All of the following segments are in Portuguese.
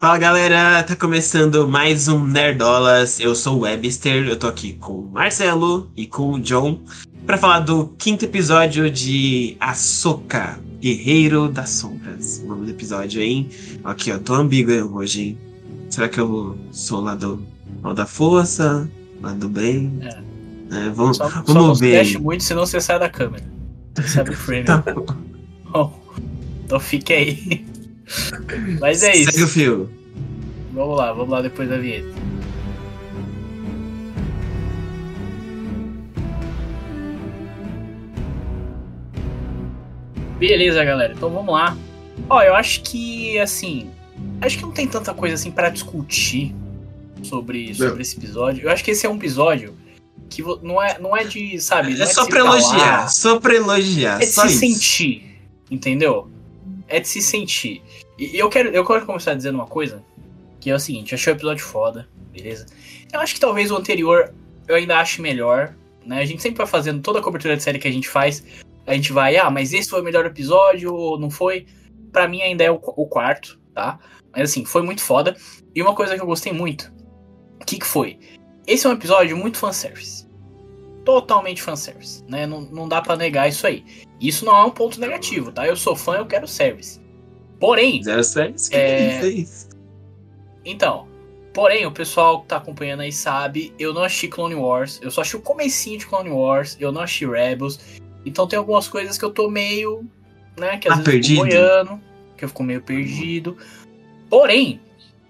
Fala galera, tá começando mais um Nerdolas. Eu sou o Webster, eu tô aqui com o Marcelo e com o John para falar do quinto episódio de Ahsoka, Guerreiro das Sombras. O nome do episódio, hein? Aqui, ó, tô ambíguo hoje, hein? Será que eu sou lá do mal da força, lá do bem? É. É, vamos só, vamos só ver. Não muito, senão você sai da câmera. Você sabe o frame. tá bom. então fique aí. Mas é isso. Segue o fio. Vamos lá, vamos lá depois da vinheta. Beleza, galera. Então vamos lá. Ó, eu acho que assim, acho que não tem tanta coisa assim para discutir sobre, sobre esse episódio. Eu acho que esse é um episódio que não é, não é de, sabe? É, é só pra elogiar, só pra elogiar. É de se isso. sentir, entendeu? É de se sentir. E eu quero, eu quero começar dizendo uma coisa, que é o seguinte, achei o episódio foda, beleza? Eu acho que talvez o anterior eu ainda ache melhor, né? A gente sempre vai fazendo toda a cobertura de série que a gente faz, a gente vai, ah, mas esse foi o melhor episódio ou não foi? Para mim ainda é o, o, quarto, tá? Mas assim, foi muito foda. E uma coisa que eu gostei muito, o que, que foi? Esse é um episódio muito fanservice. Totalmente fanservice, né? Não, não dá para negar isso aí. Isso não é um ponto negativo, tá? Eu sou fã, eu quero service. Porém. Zero service? Que é... fez? Então. Porém, o pessoal que tá acompanhando aí sabe, eu não achei Clone Wars. Eu só achei o comecinho de Clone Wars. Eu não achei Rebels. Então tem algumas coisas que eu tô meio. Né? Que às ah, vezes perdido. eu fico boiando, que eu fico meio perdido. Porém,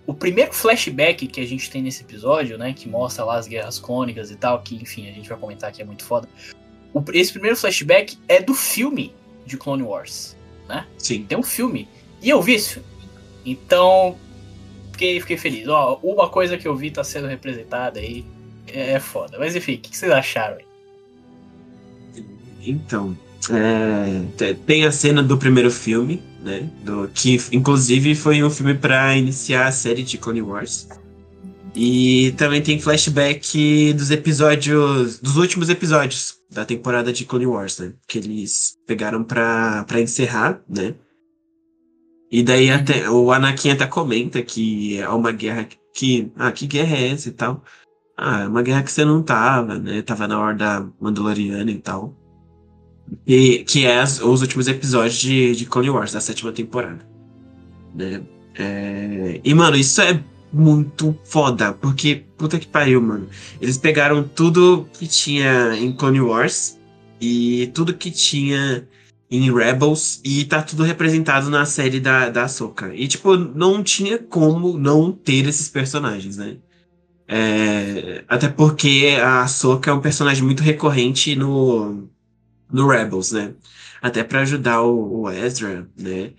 o primeiro flashback que a gente tem nesse episódio, né? Que mostra lá as guerras clônicas e tal, que enfim, a gente vai comentar que é muito foda. O, esse primeiro flashback é do filme de Clone Wars, né? Sim. Tem um filme e eu vi esse filme. Então, fiquei, fiquei feliz. Ó, uma coisa que eu vi tá sendo representada aí. É, é foda. Mas enfim, o que, que vocês acharam aí? Então, é, tem a cena do primeiro filme, né? Do, que inclusive foi um filme para iniciar a série de Clone Wars. E também tem flashback dos episódios. dos últimos episódios da temporada de Clone Wars, né? Que eles pegaram pra, pra encerrar, né? E daí até o Anakin até comenta que é uma guerra que. Ah, que guerra é essa e tal? Ah, é uma guerra que você não tava, né? Tava na Horda Mandaloriana e tal. E, que é as, os últimos episódios de, de Clone Wars, da sétima temporada. Né? É, e, mano, isso é muito foda, porque, puta que pariu, mano. Eles pegaram tudo que tinha em Clone Wars e tudo que tinha em Rebels e tá tudo representado na série da, da Ahsoka. E, tipo, não tinha como não ter esses personagens, né? É, até porque a Ahsoka é um personagem muito recorrente no, no Rebels, né? Até para ajudar o, o, Ezra, né?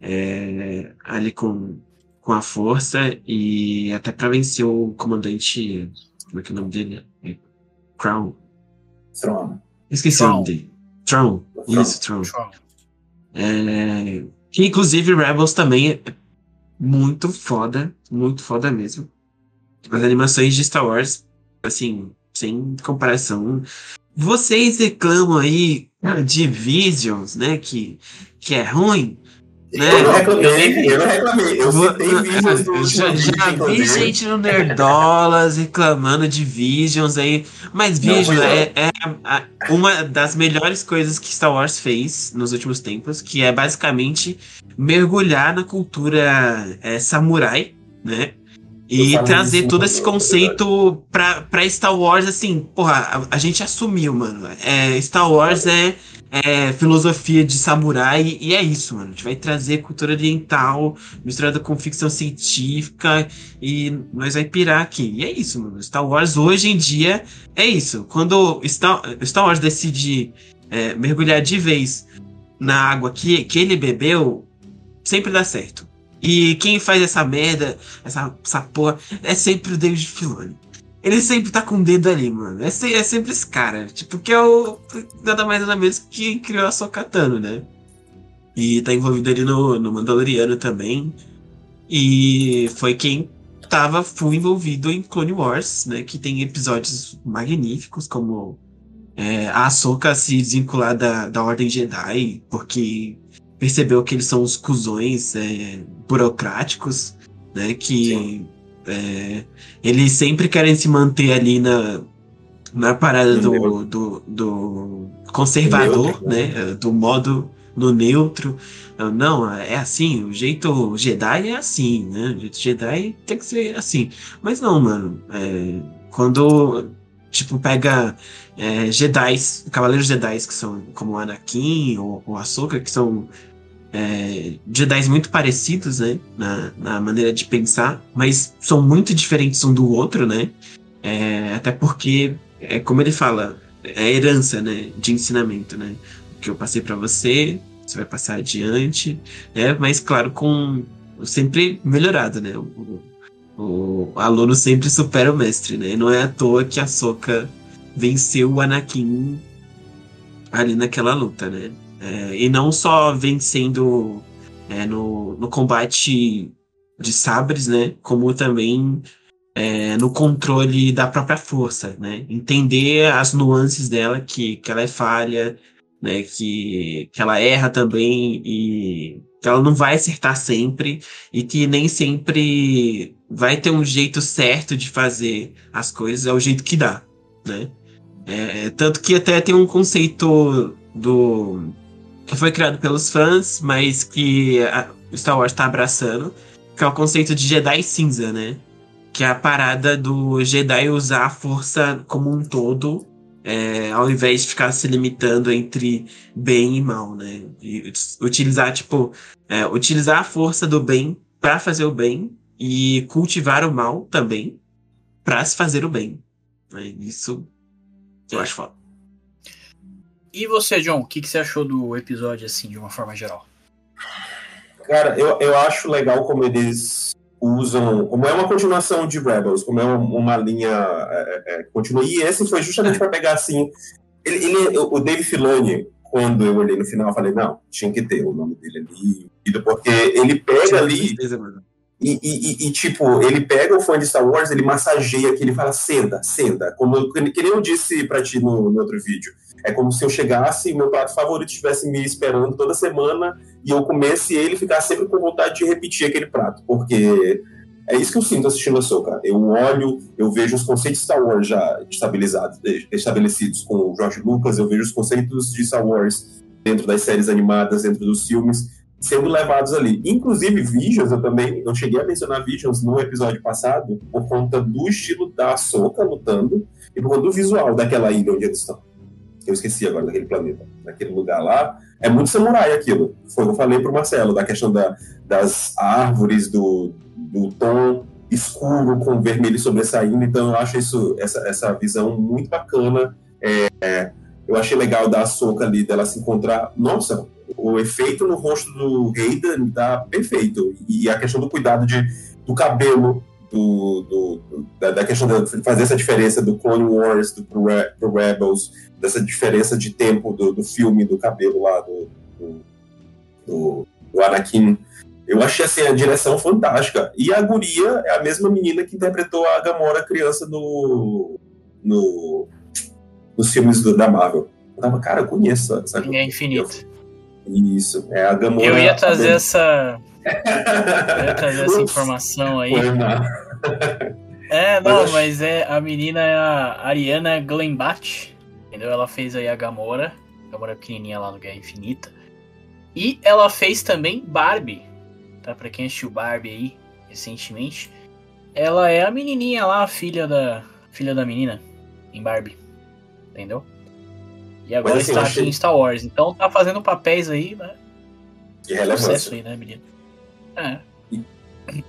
É, ali com, com a força e até para vencer o comandante. Como é que é o nome dele? É Crown. Tron. Esqueci Tron. o nome dele. Tron. Isso, Tron. Tron. É, que inclusive Rebels também é muito foda, muito foda mesmo. As animações de Star Wars, assim, sem comparação. Vocês reclamam aí de Visions, né? Que, que é ruim. Né? Eu, não reclamei, eu não reclamei, eu citei vídeos do Já, já vi gente no Nerdolas reclamando de Visions aí, mas Vision é, é, uma das melhores coisas que Star Wars fez nos últimos tempos, que é basicamente mergulhar na cultura é, samurai, né? E trazer todo esse conceito pra, pra Star Wars, assim, porra, a, a gente assumiu, mano. É, Star Wars é é, filosofia de samurai, e é isso, mano. A gente vai trazer cultura oriental misturada com ficção científica e nós vai pirar aqui. E é isso, mano. Star Wars hoje em dia é isso. Quando Star, Star Wars decide é, mergulhar de vez na água que, que ele bebeu, sempre dá certo. E quem faz essa merda, essa, essa porra, é sempre o David Filoni. Ele sempre tá com o dedo ali, mano. É, é sempre esse cara. Tipo, que é o. Nada mais nada menos que criou a Sokatano, né? E tá envolvido ali no, no Mandaloriano também. E foi quem tava full envolvido em Clone Wars, né? Que tem episódios magníficos, como é, a Ahsoka se desvincular da, da Ordem Jedi, porque percebeu que eles são os cuzões é, burocráticos né? Que é, eles sempre querem se manter ali na, na parada do, do, do conservador, neutro, né? né? Do modo no neutro. Não, é assim, o jeito Jedi é assim, né? O jeito Jedi tem que ser assim. Mas não, mano. É, quando, tipo, pega é, Jedi, Cavaleiros Jedi, que são como Anakin ou, ou Ahsoka, que são é, Jedi muito parecidos, né? Na, na, maneira de pensar, mas são muito diferentes um do outro, né? É, até porque, é como ele fala, é herança, né? De ensinamento, né? O que eu passei para você, você vai passar adiante, né? Mas claro, com sempre melhorado, né? O, o, aluno sempre supera o mestre, né? E não é à toa que a Soka venceu o Anakin ali naquela luta, né? É, e não só vencendo é, no, no combate de sabres, né? Como também é, no controle da própria força, né? Entender as nuances dela, que, que ela é falha, né? Que, que ela erra também e que ela não vai acertar sempre e que nem sempre vai ter um jeito certo de fazer as coisas, é o jeito que dá, né? É, tanto que até tem um conceito do que foi criado pelos fãs, mas que Star Wars está abraçando, que é o conceito de Jedi cinza, né? Que é a parada do Jedi usar a força como um todo é, ao invés de ficar se limitando entre bem e mal, né? E utilizar, tipo, é, utilizar a força do bem para fazer o bem e cultivar o mal também para se fazer o bem. Né? Isso eu acho foda. E você, John, o que, que você achou do episódio, assim, de uma forma geral? Cara, eu, eu acho legal como eles usam, como é uma continuação de Rebels, como é uma, uma linha é, é, é continua. E esse foi justamente para pegar assim, ele, ele, o Dave Filoni, quando eu olhei no final, eu falei não, tinha que ter o nome dele ali, porque ele pega ali e, e, e, tipo, ele pega o fã de Star Wars, ele massageia aqui, ele fala senta, senta, como que nem eu disse para ti no, no outro vídeo. É como se eu chegasse e meu prato favorito estivesse me esperando toda semana e eu comesse ele e ficasse sempre com vontade de repetir aquele prato, porque é isso que eu sinto assistindo a Soca. Eu olho, eu vejo os conceitos de Star Wars já estabilizados, estabelecidos com o George Lucas, eu vejo os conceitos de Star Wars dentro das séries animadas, dentro dos filmes, sendo levados ali. Inclusive, Visions, eu também, eu cheguei a mencionar Visions no episódio passado, por conta do estilo da Soca lutando e por conta do visual daquela ilha onde eles estão eu esqueci agora daquele planeta, daquele lugar lá, é muito samurai aquilo. Foi o que eu falei pro Marcelo, da questão da, das árvores, do, do tom escuro com vermelho sobressaindo, então eu acho isso, essa, essa visão muito bacana. É, eu achei legal da soca ali, dela se encontrar. Nossa, o efeito no rosto do Hayden tá perfeito. E a questão do cuidado de, do cabelo, do, do, da, da, questão de fazer essa diferença do Clone Wars do, pro, pro Rebels, dessa diferença de tempo do, do filme, do cabelo lá do, do, do, Anakin. Eu achei assim, a direção fantástica. E a guria é a mesma menina que interpretou a Gamora criança no, no, nos filmes da Marvel. Eu tava, cara, eu conheço essa. É infinito. Isso, é a Gamora. Eu ia trazer essa. eu ia trazer essa informação aí. É, não, mas é a menina é a Ariana Glenbach entendeu? Ela fez aí a Gamora, Gamora pequenininha lá no Guerra Infinita. E ela fez também Barbie, tá? Pra quem assistiu Barbie aí recentemente. Ela é a menininha lá, a filha da, filha da menina em Barbie, entendeu? E agora assim, está achei... em Star Wars. Então tá fazendo papéis aí, né? De relevância. aí, né, menina? É.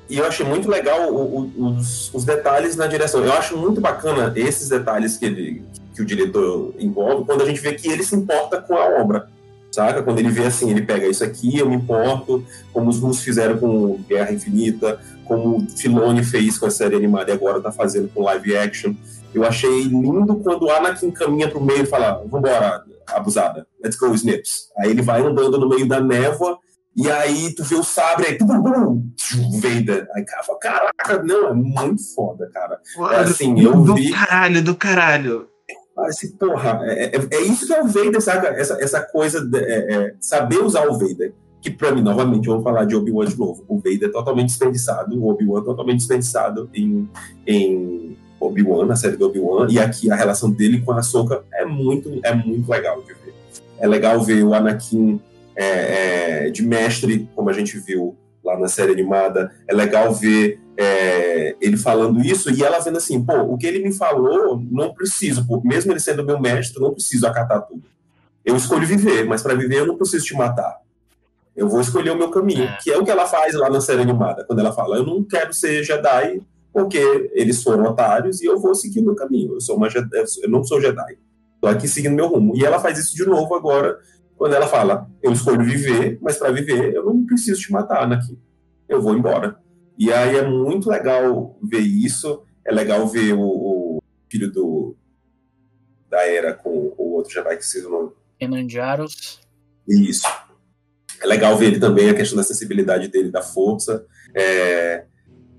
E eu achei muito legal o, o, os, os, detalhes na direção. Eu acho muito bacana esses detalhes que, ele, que o diretor envolve quando a gente vê que ele se importa com a obra. Saca? Quando ele vê assim, ele pega isso aqui, eu me importo, como os russos fizeram com Guerra Infinita, como o Filoni fez com a série animada e agora tá fazendo com live action. Eu achei lindo quando o Anakin caminha pro meio e fala: Vambora, abusada, let's go, Snips. Aí ele vai andando no meio da névoa e aí tu vê o sabre aí, Vader. Aí cara fala, caraca, não, é muito foda, cara. É assim, eu do vi. Do caralho, do caralho. Assim, porra, é, é, é, isso que é o Vader, saca? Essa, essa coisa de é, é, saber usar o Vader. que para mim, novamente, vamos falar de Obi-Wan de novo. O Vader é totalmente desperdiçado, o Obi-Wan é totalmente desperdiçado em, em Obi-Wan, na série do Obi-Wan, e aqui a relação dele com a Ahsoka é muito, é muito legal de ver. É legal ver o Anakin é, é, de mestre, como a gente viu lá na série animada. É legal ver é, ele falando isso e ela vendo assim, pô, o que ele me falou, não preciso, pô, mesmo ele sendo meu mestre, não preciso acatar tudo. Eu escolho viver, mas para viver eu não preciso te matar. Eu vou escolher o meu caminho, é. que é o que ela faz lá na série animada, quando ela fala, eu não quero ser Jedi porque eles foram otários e eu vou seguir o meu caminho. Eu sou uma Jedi, eu não sou Jedi. Estou aqui seguindo meu rumo. E ela faz isso de novo agora, quando ela fala, eu escolho viver, mas para viver eu não preciso te matar, Anakin. Eu vou embora. E aí é muito legal ver isso. É legal ver o, o filho do da Era com o outro Jedi que se o nome. Enandiaros. Isso. É legal ver ele também, a questão da sensibilidade dele, da força. É,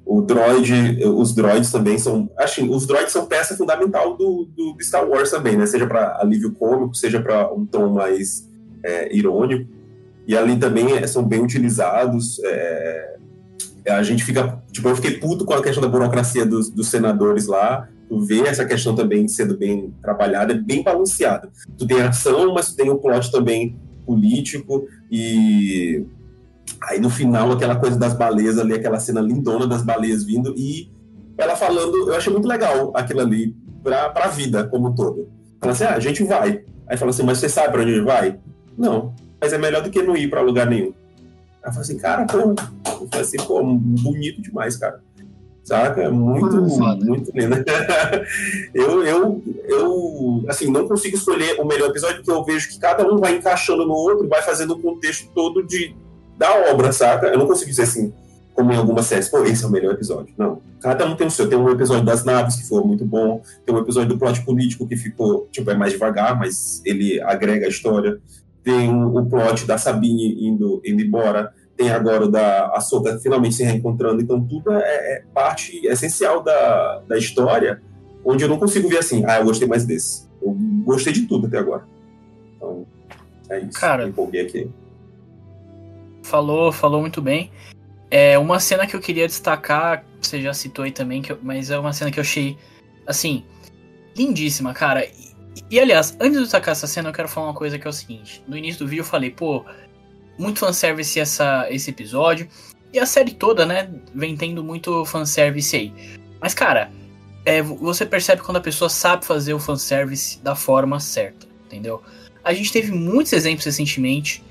o droid, os droids também são. Assim, os droids são peça fundamental do, do Star Wars também, né? Seja para alívio cômico, seja para um tom mais é, irônico. E ali também é, são bem utilizados. É, a gente fica. Tipo, eu fiquei puto com a questão da burocracia dos, dos senadores lá. Tu vê essa questão também sendo bem trabalhada, bem balanceada. Tu tem ação, mas tu tem um plot também político e aí no final aquela coisa das baleias ali, aquela cena lindona das baleias vindo e ela falando, eu achei muito legal aquilo ali pra, pra vida como um todo. Fala assim, ah, a gente vai. Aí fala assim, mas você sabe pra onde vai? Não, mas é melhor do que não ir pra lugar nenhum. Aí fala assim, cara, pô, eu falei assim, pô, bonito demais, cara saca? É muito, muito lindo. eu, eu, eu, assim, não consigo escolher o melhor episódio porque eu vejo que cada um vai encaixando no outro vai fazendo o contexto todo de, da obra, saca? Eu não consigo dizer assim, como em algumas séries, pô, esse é o melhor episódio. Não. Cada um tem o seu. Tem um episódio das naves que foi muito bom, tem um episódio do plot político que ficou, tipo, é mais devagar, mas ele agrega a história. Tem o plot da Sabine indo, indo embora tem agora da Ahsoka finalmente se reencontrando, então tudo é, é, parte essencial da, da história, onde eu não consigo ver assim, ah, eu gostei mais desse. Eu gostei de tudo até agora. Então, é isso. Cara, empolguei aqui. Falou, falou muito bem. É uma cena que eu queria destacar, você já citou aí também, que eu, mas é uma cena que eu achei, assim, lindíssima, cara. E, e, aliás, antes de destacar essa cena, eu quero falar uma coisa que é o seguinte. No início do vídeo eu falei, pô, muito fanservice essa, esse episódio. E a série toda, né, vem tendo muito fanservice aí. Mas, cara, é, você percebe quando a pessoa sabe fazer o fanservice da forma certa, entendeu? A gente teve muitos exemplos recentemente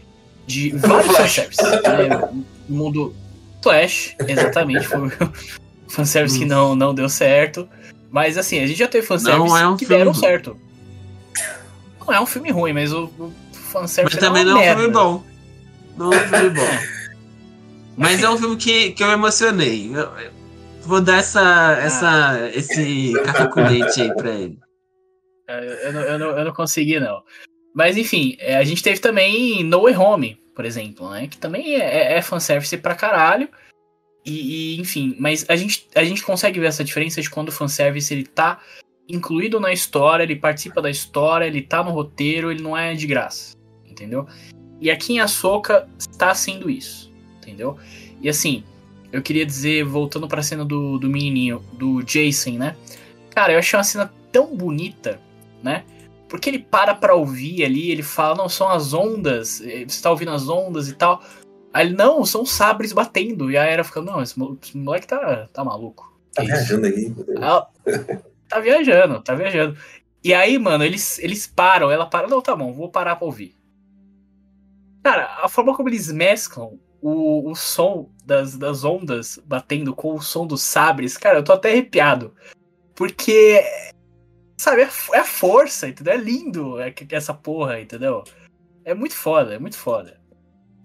de vários fanservices. Né? Mundo Flash, exatamente, foi o fanservice que não, não deu certo. Mas assim, a gente já teve fanservice é um que deram certo. Não é um filme ruim, mas o, o fanservice mas também é não é um filme bom. Não é filme bom. Mas é um filme que, que eu emocionei. Eu, eu vou dar essa, essa, esse leite aí pra ele. É, eu, não, eu, não, eu não consegui, não. Mas enfim, é, a gente teve também No Way Home, por exemplo, né? Que também é, é fanservice pra caralho. E, e, enfim, mas a gente, a gente consegue ver essa diferença de quando o fanservice ele tá incluído na história, ele participa da história, ele tá no roteiro, ele não é de graça, entendeu? E aqui em Ahsoka está sendo isso, entendeu? E assim, eu queria dizer, voltando pra cena do, do menininho, do Jason, né? Cara, eu achei uma cena tão bonita, né? Porque ele para pra ouvir ali, ele fala, não, são as ondas, eh, você tá ouvindo as ondas e tal. Aí ele, não, são sabres batendo. E a Era fica, não, esse moleque tá, tá maluco. Tá é viajando aí. Ela, tá viajando, tá viajando. E aí, mano, eles, eles param, ela para, não, tá bom, vou parar pra ouvir. Cara, a forma como eles mesclam o, o som das, das ondas batendo com o som dos sabres, cara, eu tô até arrepiado. Porque, sabe, é, é a força, entendeu? É lindo é, essa porra, entendeu? É muito foda, é muito foda.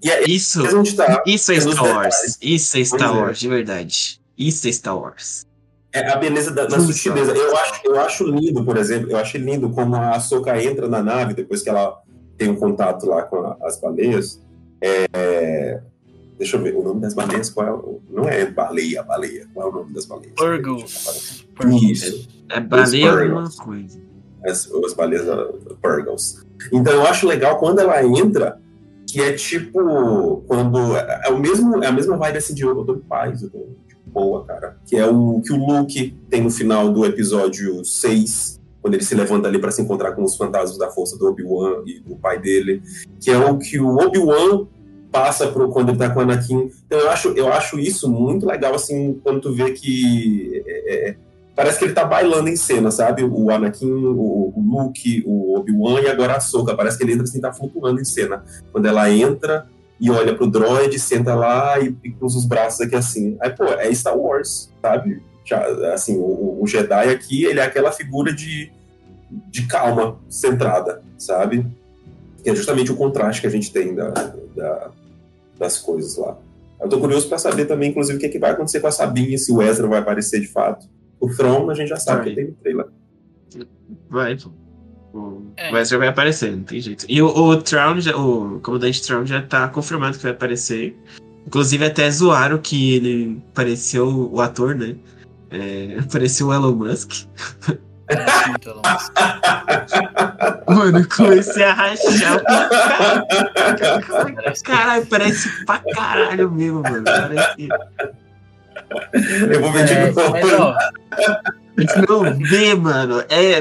É, isso, tá, isso é Star Wars. Isso é Star Wars, de verdade. Isso é Star Wars. É a beleza da, da sutileza. Eu acho, eu acho lindo, por exemplo, eu acho lindo como a Soka entra na nave depois que ela tem um contato lá com a, as baleias. É, deixa eu ver, o nome das baleias, qual é? Não é baleia, baleia. Qual é o nome das baleias? Purgles. Isso. É, é baleia alguma coisa. As, as baleias uh, Purgles. Então eu acho legal quando ela entra, que é tipo quando é, é o mesmo é a mesma vibe assim de eu tô em paz, eu tô boa, cara, que é o que o Luke tem no final do episódio 6, quando ele se levanta ali para se encontrar com os fantasmas da força do Obi-Wan e do pai dele, que é o que o Obi-Wan passa pro, quando ele tá com o Anakin. Então eu acho, eu acho isso muito legal, assim, quando tu vê que é, é, parece que ele tá bailando em cena, sabe? O Anakin, o, o Luke, o Obi-Wan e agora a Soka. Parece que ele entra assim, tá flutuando em cena. Quando ela entra e olha pro droid, senta lá e, e cruza os braços aqui assim. Aí, pô, é Star Wars, sabe? Já, assim, o, o Jedi aqui, ele é aquela figura de, de calma, centrada, sabe? Que é justamente o contraste que a gente tem da, da das coisas lá. Eu tô curioso para saber também, inclusive, o que, é que vai acontecer com a Sabine, se o Ezra vai aparecer de fato. O From, a gente já sabe vai. que tem no trailer. Vai, O é. Ezra vai aparecer, não tem jeito. E o, o Traum, já, o comandante Traum já tá confirmado que vai aparecer. Inclusive até zoaram que ele pareceu o ator, né? É, apareceu o Elon Musk. Mano, comecei a rachar. Caralho, parece pra caralho mesmo, mano. Parece. Eu vou ver de é, novo. Não, vê, mano. É,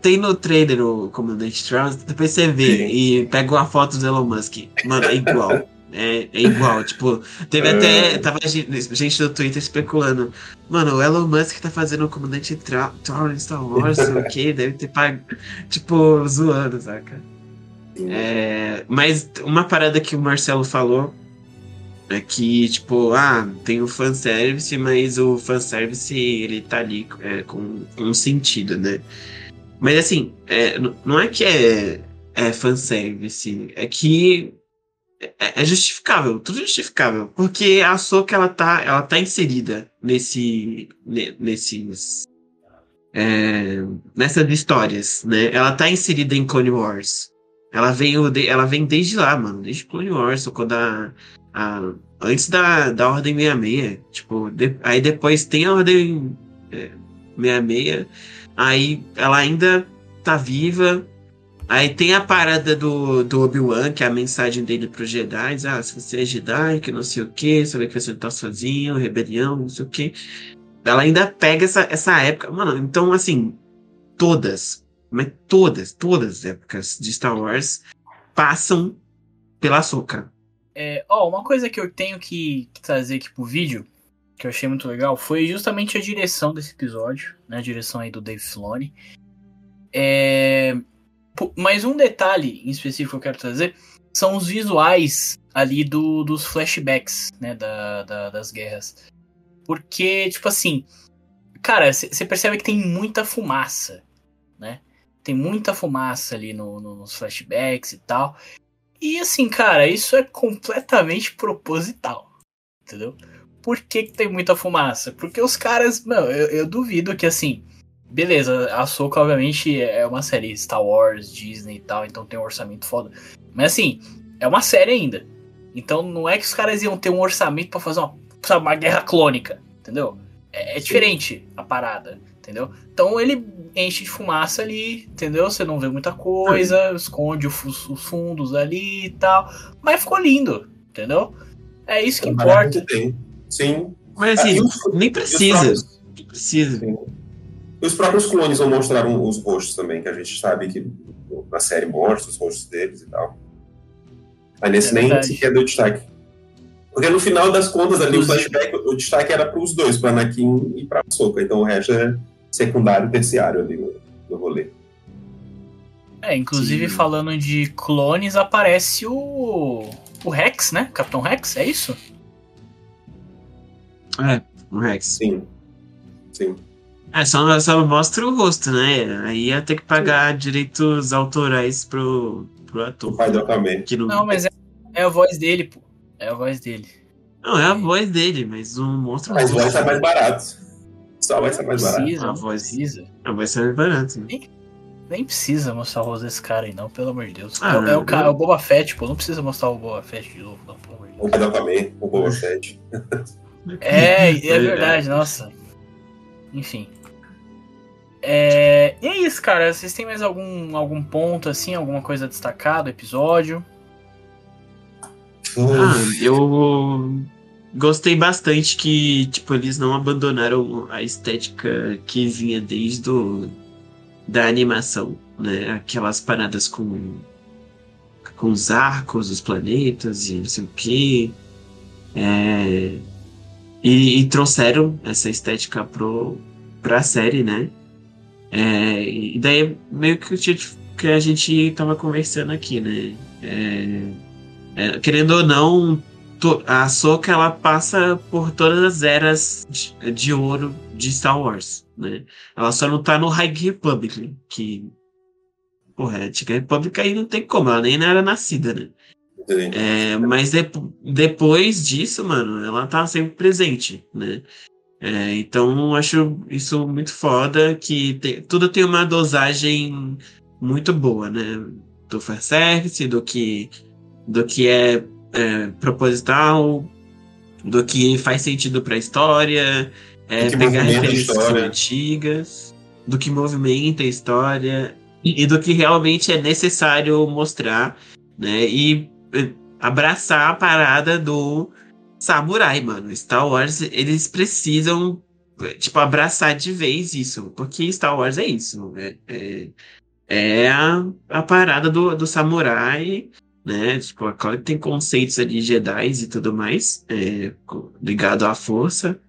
tem no trailer o Comandante Trump, depois você vê Sim. e pega uma foto do Elon Musk. Mano, é igual. É, é igual, tipo, teve até. É. Tava gente do Twitter especulando. Mano, o Elon Musk tá fazendo o comandante Thor em Star Wars, sei o que, deve ter pago. Tipo, zoando, saca? É, mas uma parada que o Marcelo falou é que, tipo, ah, tem o fanservice, mas o fanservice ele tá ali é, com um sentido, né? Mas assim, é, não é que é, é fanservice, é que é, é justificável, tudo justificável, porque a Ahsoka ela tá, ela tá inserida nesse, nesses, é, nessas histórias, né? Ela tá inserida em Clone Wars. Ela veio, de, ela vem desde lá, mano, desde Clone Wars, quando a, a antes da, da Ordem 66, tipo, de, aí depois tem a Ordem é, 66, aí ela ainda tá viva, Aí tem a parada do, do Obi-Wan, que é a mensagem dele pro Jedi. Ah, se você é Jedi, que não sei o que, sabe que você tá sozinho, rebelião, não sei o que. Ela ainda pega essa, essa época. Mano, então, assim, todas, mas todas, todas as épocas de Star Wars passam pela Soca. É, ó, uma coisa que eu tenho que, que trazer aqui pro vídeo, que eu achei muito legal, foi justamente a direção desse episódio, né? A direção aí do Dave Filoni. É mas um detalhe em específico que eu quero trazer são os visuais ali do, dos flashbacks, né, da, da, das guerras. Porque, tipo assim, cara, você percebe que tem muita fumaça, né? Tem muita fumaça ali no, no, nos flashbacks e tal. E assim, cara, isso é completamente proposital, entendeu? Por que, que tem muita fumaça? Porque os caras, não, eu, eu duvido que assim, Beleza, a Soca, obviamente, é uma série Star Wars, Disney e tal, então tem um orçamento foda. Mas assim, é uma série ainda. Então não é que os caras iam ter um orçamento para fazer uma, sabe, uma guerra clônica, entendeu? É, é diferente a parada, entendeu? Então ele enche de fumaça ali, entendeu? Você não vê muita coisa, esconde os, os fundos ali e tal. Mas ficou lindo, entendeu? É isso que é importa. Sim. Mas assim, nem precisa. Nem precisa. Sim. E os próprios clones vão mostrar os rostos também, que a gente sabe que na série mostra os rostos deles e tal. Mas nesse é nem sequer deu destaque. Porque no final das contas, ali, o flashback, o destaque era para os dois, para Anakin e para Soka. Então o resto é secundário, terciário ali no, no rolê. É, inclusive Sim. falando de clones, aparece o. O Rex, né? Capitão Rex, é isso? É, o Rex. Sim. Sim. É, só, só mostra o rosto, né? Aí ia ter que pagar Sim. direitos autorais pro, pro ator. O pai do Akame. Não... não, mas é, é a voz dele, pô. É a voz dele. Não, é a voz dele, mas o monstro. Mas vai ser mais barato. Só vai ser mais barato. Precisa, a voz precisa. Não, vai ser mais barato. Né? Nem, nem precisa mostrar o rosto desse cara aí, não, pelo amor de Deus. Ah, é, não, é, o, cara, é o Boba Fett, pô. Não precisa mostrar o Boba Fett de novo, não, pelo amor de Deus. O pai do Akame, o Boba Fett. É, é verdade, nossa. Enfim. É... E é isso, cara. Vocês têm mais algum, algum ponto, assim, alguma coisa a destacar do episódio? Ah, eu gostei bastante que, tipo, eles não abandonaram a estética que vinha desde o, da animação, né? Aquelas paradas com com os arcos, os planetas e não sei o que. É, e, e, trouxeram essa estética pro, pra série, né? É, e daí meio que, que a gente tava conversando aqui, né? É, é, querendo ou não, a Soka ela passa por todas as eras de, de, ouro de Star Wars, né? Ela só não tá no High Republic, que porra, a Antiga República aí não tem como, ela nem era nascida, né? É, mas de, depois disso, mano, ela tá sempre presente, né? É, então acho isso muito foda, que tem, tudo tem uma dosagem muito boa, né? Do fanservice, do que, do que é, é proposital, do que faz sentido pra história, é, pegar referências antigas, do que movimenta a história e do que realmente é necessário mostrar, né? E abraçar a parada do samurai, mano. Star Wars, eles precisam, tipo, abraçar de vez isso, porque Star Wars é isso, é, é, é a, a parada do, do samurai, né? Tipo, claro que tem conceitos ali Jedi e tudo mais, é, ligado à força,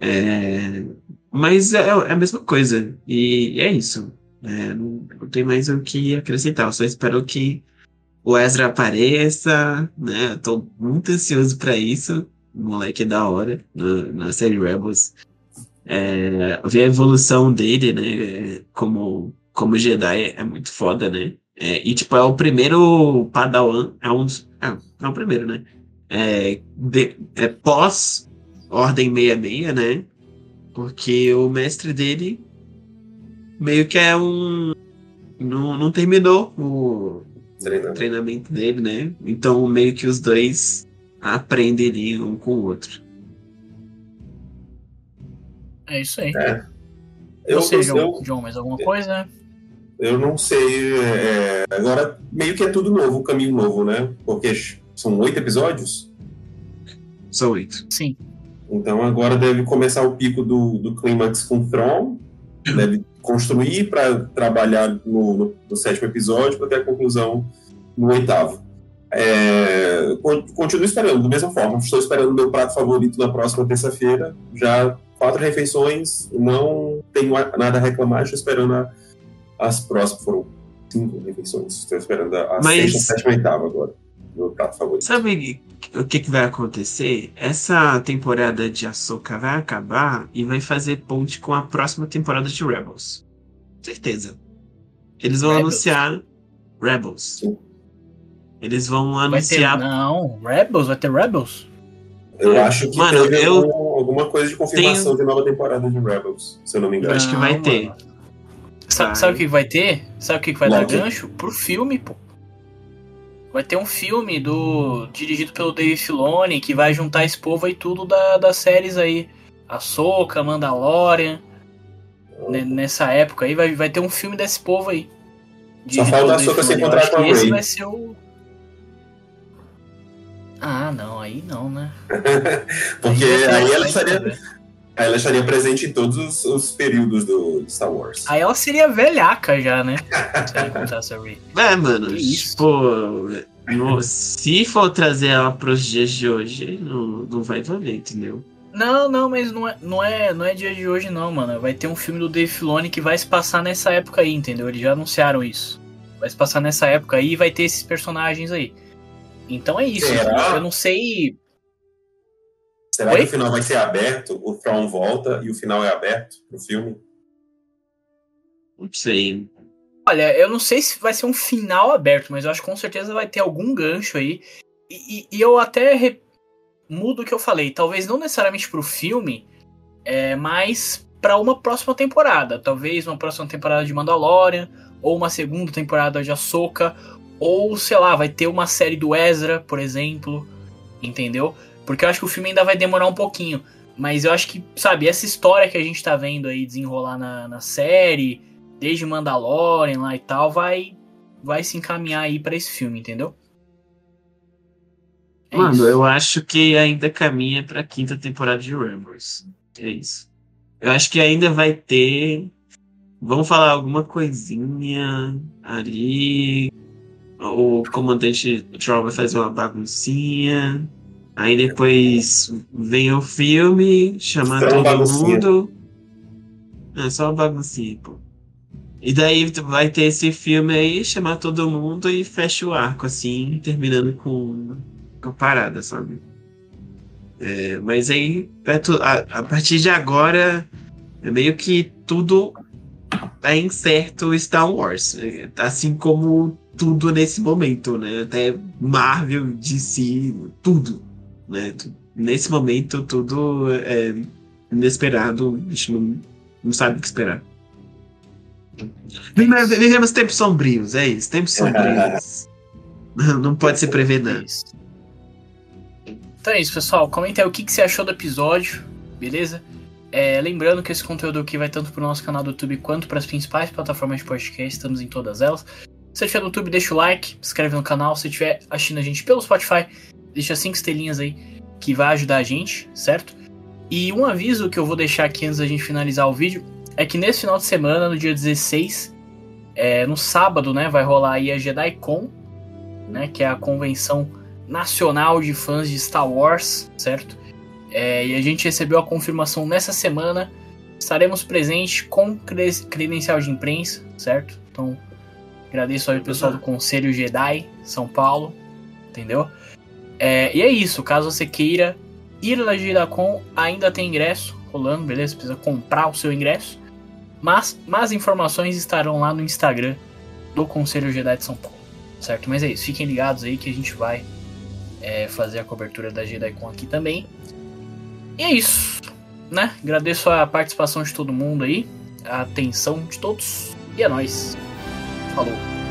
é, mas é, é a mesma coisa, e é isso. É, não, não tem mais o que acrescentar. Eu só espero que o Ezra apareça, né? Eu tô muito ansioso para isso. O moleque é da hora na, na série Rebels. É, ver a evolução dele, né? Como, como Jedi é muito foda, né? É, e, tipo, é o primeiro Padawan. É um dos. É, é o primeiro, né? É, de, é pós Ordem 66, né? Porque o mestre dele meio que é um. Não, não terminou o treinamento. treinamento dele, né? Então meio que os dois aprendem ali um com o outro. É isso aí. É. Eu, Ou seja, eu, John, mais alguma coisa? Eu não sei. É, agora, meio que é tudo novo, um caminho novo, né? Porque são oito episódios? São oito. Sim. Então agora deve começar o pico do, do clímax com Thrawn. Deve construir para trabalhar no, no, no, sétimo episódio para ter a conclusão no oitavo. É, continuo esperando, da mesma forma. Estou esperando meu prato favorito na próxima terça-feira. Já quatro refeições, não tenho nada a reclamar. Estou esperando a, as próximas. Foram cinco refeições. Estou esperando a, a Mas... sexta, sétima e oitava agora. Meu prato favorito. Sabe o que, que, vai acontecer? Essa temporada de Ahsoka vai acabar e vai fazer ponte com a próxima temporada de Rebels. Certeza. Eles vão Rebels. anunciar Rebels. Eles vão anunciar. Ter, não, Rebels? Vai ter Rebels? Eu acho que Mano, teve eu alguma coisa de confirmação tenho... de nova temporada de Rebels, se eu não me engano. Eu acho que vai ter. Sabe, sabe o que vai ter? Sabe o que vai Loki. dar gancho? Pro filme, pô. Vai ter um filme do dirigido pelo Dave Filoni que vai juntar esse povo aí tudo da, das séries aí. Ahsoka, Mandalorian. Nessa época aí vai, vai ter um filme desse povo aí. Só falta a Ahsoka se encontrar com a Esse vai ser o... Ah, não, aí não, né? Porque aí, aí ela estaria... Aí ela estaria presente em todos os, os, períodos do Star Wars. Aí ela seria velhaca já, né? se ela encontrasse a Rey. É, mano, tipo, se for trazer ela pros dias de hoje, não, não vai valer, entendeu? Não, não, mas não é, não, é, não é dia de hoje não, mano. Vai ter um filme do Dave Filoni que vai se passar nessa época aí, entendeu? Eles já anunciaram isso. Vai se passar nessa época aí e vai ter esses personagens aí. Então é isso. Eu não sei Será Oi? que o final vai ser aberto? O Thrawn volta e o final é aberto pro filme? Não sei. Olha, eu não sei se vai ser um final aberto, mas eu acho que com certeza vai ter algum gancho aí. E, e, e eu até re... mudo o que eu falei. Talvez não necessariamente pro filme, é, mas para uma próxima temporada. Talvez uma próxima temporada de Mandalorian, ou uma segunda temporada de Ahsoka, ou sei lá, vai ter uma série do Ezra, por exemplo. Entendeu? Porque eu acho que o filme ainda vai demorar um pouquinho. Mas eu acho que, sabe, essa história que a gente tá vendo aí desenrolar na, na série, desde Mandalorian lá e tal, vai, vai se encaminhar aí para esse filme, entendeu? É Mano, isso. eu acho que ainda caminha pra quinta temporada de Rebels. É isso. Eu acho que ainda vai ter. Vamos falar alguma coisinha ali. O comandante Troll vai fazer uma baguncinha. Aí depois vem o filme, chamar Só todo baguncinha. mundo. É só baguncinha, pô. E daí vai ter esse filme aí, chamar todo mundo e fecha o arco, assim, terminando com, com a parada, sabe? É, mas aí, perto- a, a partir de agora, é meio que tudo é incerto Star Wars. é, Assim como tudo nesse momento, né? Até Marvel, DC, tudo. Né? Nesse momento, tudo é inesperado, a gente não, não sabe o que esperar. Vive- Vivemos tempos sombrios, é isso, tempos sombrios. Não não pode se prever É nada. isso. Então é isso, pessoal. Comenta aí o que, que você achou do episódio, beleza? É, lembrando que esse conteúdo aqui vai tanto pro nosso canal do YouTube quanto para as principais plataformas de podcast, estamos em todas elas. Se você estiver no YouTube, deixa o like, se inscreve no canal. Se estiver assistindo a gente pelo Spotify, deixa cinco estrelinhas aí, que vai ajudar a gente, certo? E um aviso que eu vou deixar aqui antes da gente finalizar o vídeo é que nesse final de semana, no dia 16, é, no sábado, né, vai rolar aí a JediCon, né, que é a convenção nacional de fãs de Star Wars, certo? É, e a gente recebeu a confirmação nessa semana. Estaremos presentes com cre- credencial de imprensa, certo? Então, agradeço aí o pessoal do Conselho Jedi São Paulo, entendeu? É, e é isso, caso você queira ir na JediCon, ainda tem ingresso rolando, beleza? Precisa comprar o seu ingresso. Mas mais informações estarão lá no Instagram do Conselho Jedi de São Paulo, certo? Mas é isso, fiquem ligados aí que a gente vai é, fazer a cobertura da JediCon aqui também. E é isso, né? Agradeço a participação de todo mundo aí, a atenção de todos e é nóis. Falou.